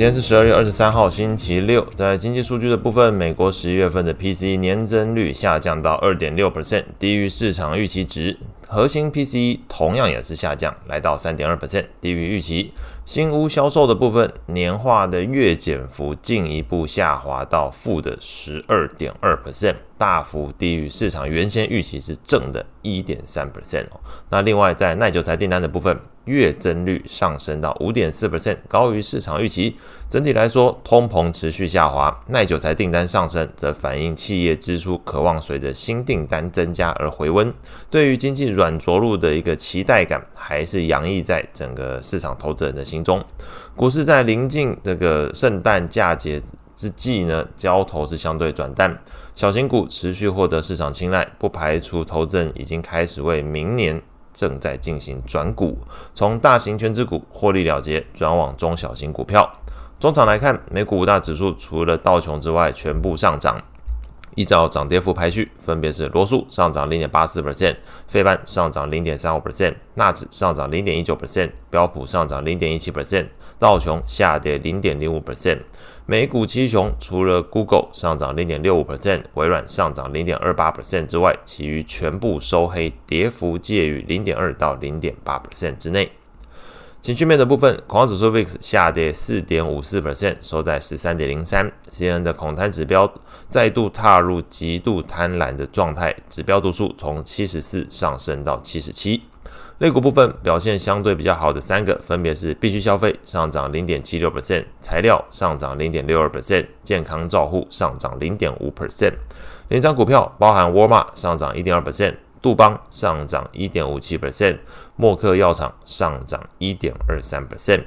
今天是十二月二十三号，星期六。在经济数据的部分，美国十一月份的 PCE 年增率下降到二点六 percent，低于市场预期值。核心 PCE 同样也是下降，来到三点二 percent，低于预期。新屋销售的部分，年化的月减幅进一步下滑到负的十二点二 percent，大幅低于市场原先预期是正的一点三 percent 哦。那另外在耐久材订单的部分，月增率上升到五点四 percent，高于市场预期。整体来说，通膨持续下滑，耐久材订单上升，则反映企业支出渴望随着新订单增加而回温。对于经济软着陆的一个期待感，还是洋溢在整个市场投资人的心中。股市在临近这个圣诞佳节之际呢，交投是相对转淡，小型股持续获得市场青睐，不排除投资人已经开始为明年。正在进行转股，从大型全资股获利了结，转往中小型股票。中场来看，美股五大指数除了道琼之外，全部上涨。依照涨跌幅排序，分别是罗素上涨零点八四 percent，费半上涨零点三五 percent，纳指上涨零点一九 percent，标普上涨零点一七 percent，道琼下跌零点零五 percent。美股七雄除了 Google 上涨零点六五 percent，微软上涨零点二八 percent 之外，其余全部收黑，跌幅介于零点二到零点八 percent 之内。情绪面的部分，恐慌指数 VIX 下跌四点五四 percent，收在十三点零三。C N 的恐贪指标再度踏入极度贪婪的状态，指标读数从七十四上升到七十七。类股部分表现相对比较好的三个，分别是必须消费上涨零点七六 percent，材料上涨零点六二 percent，健康照护上涨零点五 percent。连涨股票包含沃尔玛上涨一点二 percent。杜邦上涨一点五七 percent，默克药厂上涨一点二三 percent。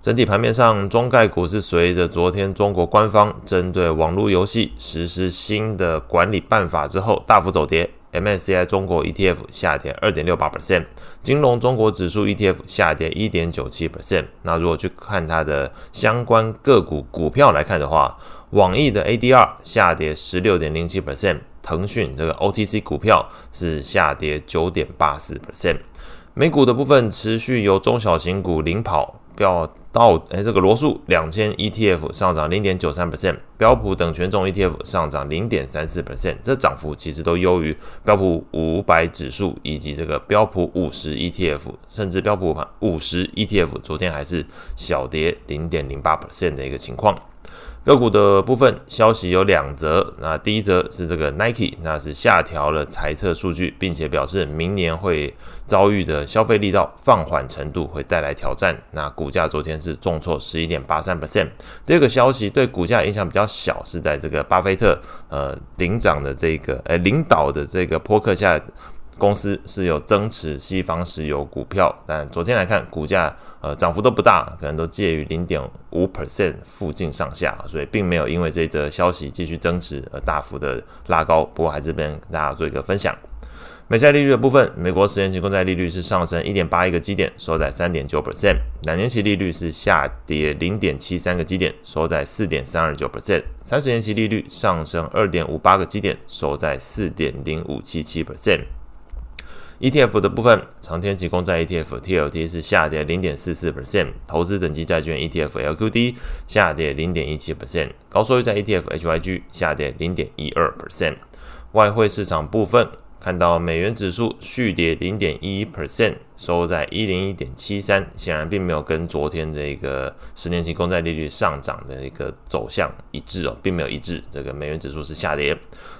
整体盘面上，中概股是随着昨天中国官方针对网络游戏实施新的管理办法之后大幅走跌。MSCI 中国 ETF 下跌二点六八 percent，金融中国指数 ETF 下跌一点九七 percent。那如果去看它的相关个股股票来看的话，网易的 ADR 下跌十六点零七 percent。腾讯这个 OTC 股票是下跌九点八四 percent，美股的部分持续由中小型股领跑，标到诶这个罗素两千 ETF 上涨零点九三 percent，标普等权重 ETF 上涨零点三四 percent，这涨幅其实都优于标普五百指数以及这个标普五十 ETF，甚至标普五十 ETF 昨天还是小跌零点零八 percent 的一个情况。个股的部分消息有两则，那第一则是这个 Nike，那是下调了财测数据，并且表示明年会遭遇的消费力道放缓程度会带来挑战，那股价昨天是重挫十一点八三 percent。第二个消息对股价影响比较小，是在这个巴菲特呃领涨的这个呃领导的这个波克下。公司是有增持西方石油股票，但昨天来看股价呃涨幅都不大，可能都介于零点五 percent 附近上下，所以并没有因为这则消息继续增持而大幅的拉高。不过还是跟大家做一个分享。美债利率的部分，美国十年期公债利率是上升一点八一个基点，收在三点九 percent；两年期利率是下跌零点七三个基点，收在四点三二九 percent；三十年期利率上升二点五八个基点，收在四点零五七七 percent。ETF 的部分，长天提供债 ETF TLT 是下跌零点四四 percent，投资等级债券 ETF LQD 下跌零点一七 percent，高收益债 ETF HYG 下跌零点一二 percent。外汇市场部分，看到美元指数续跌零点一一 percent，收在一零一点七三，显然并没有跟昨天这个十年期公债利率上涨的一个走向一致哦，并没有一致，这个美元指数是下跌。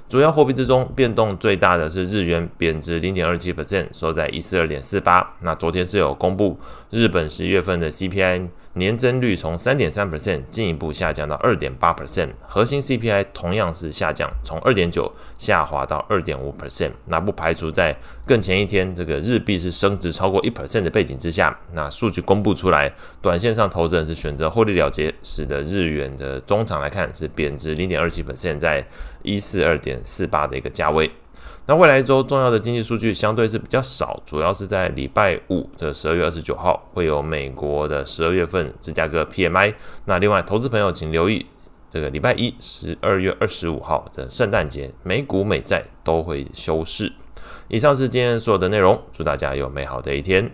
主要货币之中，变动最大的是日元贬值零点二七 percent，收在一四二点四八。那昨天是有公布日本十一月份的 CPI。年增率从三点三 percent 进一步下降到二点八 percent，核心 CPI 同样是下降，从二点九下滑到二点五 percent。那不排除在更前一天这个日币是升值超过一 percent 的背景之下，那数据公布出来，短线上投资人是选择获利了结，使得日元的中场来看是贬值零点二七 percent，在一四二点四八的一个价位。那未来一周重要的经济数据相对是比较少，主要是在礼拜五的十二月二十九号会有美国的十二月份芝加哥 PMI。那另外，投资朋友请留意这个礼拜一十二月二十五号的圣诞节，美股美债都会休市。以上是今天所有的内容，祝大家有美好的一天。